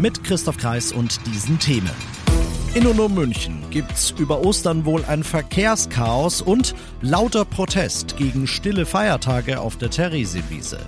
Mit Christoph Kreis und diesen Themen. In und um München gibt's über Ostern wohl ein Verkehrschaos und lauter Protest gegen stille Feiertage auf der Theresienwiese.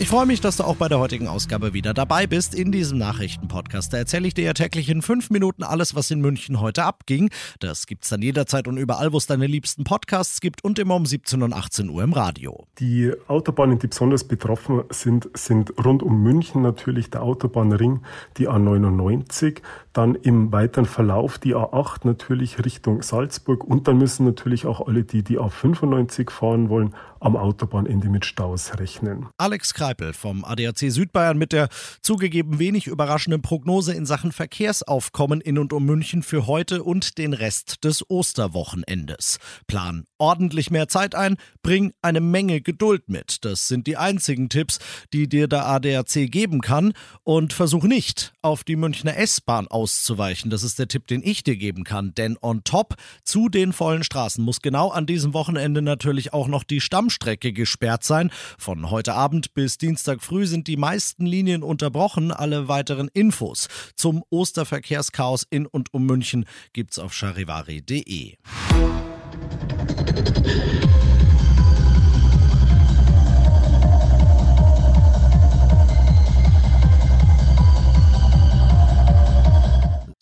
Ich freue mich, dass du auch bei der heutigen Ausgabe wieder dabei bist in diesem Nachrichtenpodcast. Erzähle ich dir ja täglich in fünf Minuten alles, was in München heute abging. Das gibt's dann jederzeit und überall, wo es deine liebsten Podcasts gibt und immer um 17 und 18 Uhr im Radio. Die Autobahnen, die besonders betroffen sind, sind rund um München natürlich der Autobahnring, die A99, dann im weiteren Verlauf die A8 natürlich Richtung Salzburg und dann müssen natürlich auch alle, die die A95 fahren wollen, am Autobahnende mit Staus rechnen. Alex Kreipel vom ADAC Südbayern mit der zugegeben wenig überraschenden Prognose in Sachen Verkehrsaufkommen in und um München für heute und den Rest des Osterwochenendes. Plan ordentlich mehr Zeit ein, bring eine Menge Geduld mit. Das sind die einzigen Tipps, die dir der ADAC geben kann und versuch nicht auf die Münchner S-Bahn auszuweichen. Das ist der Tipp, den ich dir geben kann, denn on top zu den vollen Straßen muss genau an diesem Wochenende natürlich auch noch die Stamm Stammstrecke gesperrt sein. Von heute Abend bis Dienstag früh sind die meisten Linien unterbrochen. Alle weiteren Infos zum Osterverkehrschaos in und um München gibt's auf charivari.de.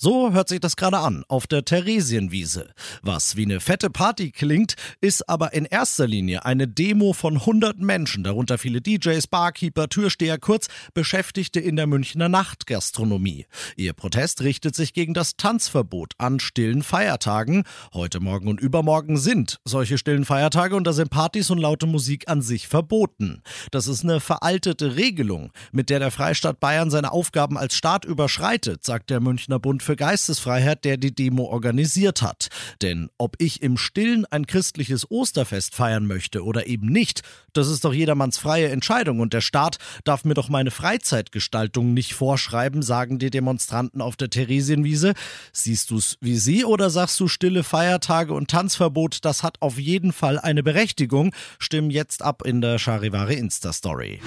So hört sich das gerade an auf der Theresienwiese. Was wie eine fette Party klingt, ist aber in erster Linie eine Demo von 100 Menschen, darunter viele DJs, Barkeeper, Türsteher, kurz Beschäftigte in der Münchner Nachtgastronomie. Ihr Protest richtet sich gegen das Tanzverbot an stillen Feiertagen. Heute Morgen und übermorgen sind solche stillen Feiertage und da sind Partys und laute Musik an sich verboten. Das ist eine veraltete Regelung, mit der der Freistaat Bayern seine Aufgaben als Staat überschreitet, sagt der Münchner Bund für Geistesfreiheit, der die Demo organisiert hat. Denn ob ich im Stillen ein christliches Osterfest feiern möchte oder eben nicht, das ist doch jedermanns freie Entscheidung und der Staat darf mir doch meine Freizeitgestaltung nicht vorschreiben, sagen die Demonstranten auf der Theresienwiese. Siehst du's wie sie oder sagst du stille Feiertage und Tanzverbot, das hat auf jeden Fall eine Berechtigung? Stimm jetzt ab in der Charivari Insta-Story.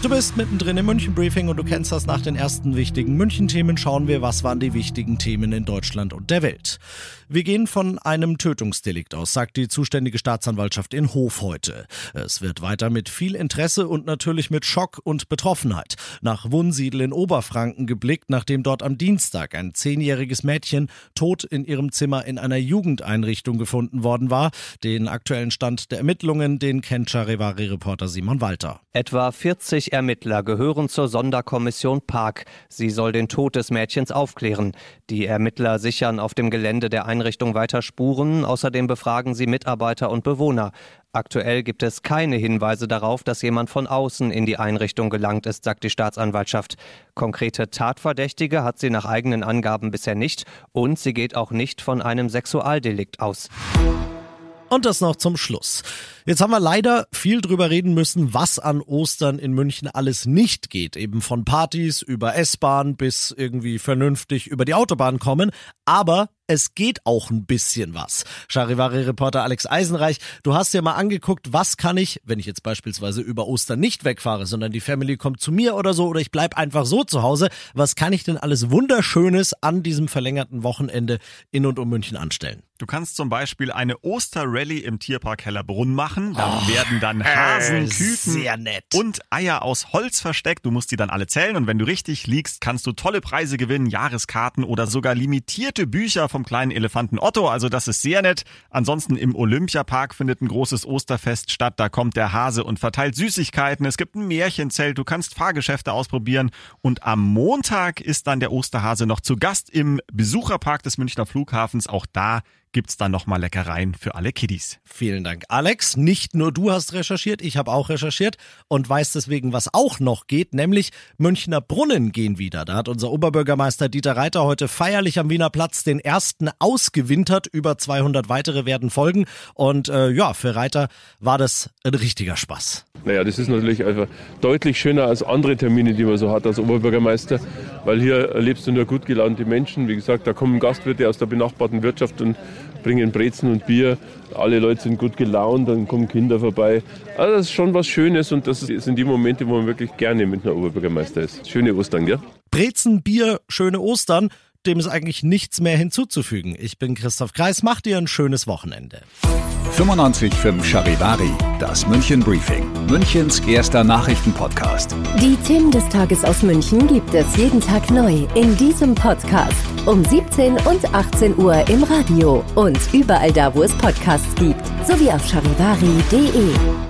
Du bist mittendrin im München-Briefing und du kennst das nach den ersten wichtigen München-Themen. Schauen wir, was waren die wichtigen Themen in Deutschland und der Welt. Wir gehen von einem Tötungsdelikt aus, sagt die zuständige Staatsanwaltschaft in Hof heute. Es wird weiter mit viel Interesse und natürlich mit Schock und Betroffenheit nach Wunsiedel in Oberfranken geblickt, nachdem dort am Dienstag ein zehnjähriges Mädchen tot in ihrem Zimmer in einer Jugendeinrichtung gefunden worden war. Den aktuellen Stand der Ermittlungen, den kennt Charivari-Reporter Simon Walter. Etwa 40 Ermittler gehören zur Sonderkommission Park. Sie soll den Tod des Mädchens aufklären. Die Ermittler sichern auf dem Gelände der Einrichtung weiter Spuren. Außerdem befragen sie Mitarbeiter und Bewohner. Aktuell gibt es keine Hinweise darauf, dass jemand von außen in die Einrichtung gelangt ist, sagt die Staatsanwaltschaft. Konkrete Tatverdächtige hat sie nach eigenen Angaben bisher nicht und sie geht auch nicht von einem Sexualdelikt aus. Und das noch zum Schluss. Jetzt haben wir leider viel drüber reden müssen, was an Ostern in München alles nicht geht. Eben von Partys über S-Bahn bis irgendwie vernünftig über die Autobahn kommen. Aber es geht auch ein bisschen was. Charivari-Reporter Alex Eisenreich, du hast dir mal angeguckt, was kann ich, wenn ich jetzt beispielsweise über Ostern nicht wegfahre, sondern die Family kommt zu mir oder so oder ich bleib einfach so zu Hause, was kann ich denn alles Wunderschönes an diesem verlängerten Wochenende in und um München anstellen? Du kannst zum Beispiel eine Osterrallye im Tierpark Hellerbrunn machen. Da oh, werden dann Hasen, äh, Küken und Eier aus Holz versteckt. Du musst die dann alle zählen und wenn du richtig liegst, kannst du tolle Preise gewinnen, Jahreskarten oder sogar limitierte Bücher vom kleinen Elefanten Otto. Also das ist sehr nett. Ansonsten im Olympiapark findet ein großes Osterfest statt. Da kommt der Hase und verteilt Süßigkeiten. Es gibt ein Märchenzelt. Du kannst Fahrgeschäfte ausprobieren. Und am Montag ist dann der Osterhase noch zu Gast im Besucherpark des Münchner Flughafens. Auch da gibt's dann nochmal Leckereien für alle Kiddies. Vielen Dank, Alex. Nicht nur du hast recherchiert, ich habe auch recherchiert und weiß deswegen, was auch noch geht, nämlich Münchner Brunnen gehen wieder. Da hat unser Oberbürgermeister Dieter Reiter heute feierlich am Wiener Platz den ersten ausgewintert. Über 200 weitere werden folgen. Und äh, ja, für Reiter war das ein richtiger Spaß. Naja, das ist natürlich einfach deutlich schöner als andere Termine, die man so hat als Oberbürgermeister, weil hier erlebst du nur gut gelaunte Menschen. Wie gesagt, da kommen Gastwirte aus der benachbarten Wirtschaft und bringen Brezen und Bier. Alle Leute sind gut gelaunt, dann kommen Kinder vorbei. Also das ist schon was Schönes und das sind die Momente, wo man wirklich gerne mit einer Oberbürgermeister ist. Schöne Ostern, gell? Brezen, Bier, schöne Ostern. Dem ist eigentlich nichts mehr hinzuzufügen. Ich bin Christoph Kreis, macht dir ein schönes Wochenende. 95.5 Charivari, das München Briefing, Münchens erster Nachrichtenpodcast. Die Themen des Tages aus München gibt es jeden Tag neu in diesem Podcast. Um 17 und 18 Uhr im Radio und überall da, wo es Podcasts gibt, sowie auf charivari.de.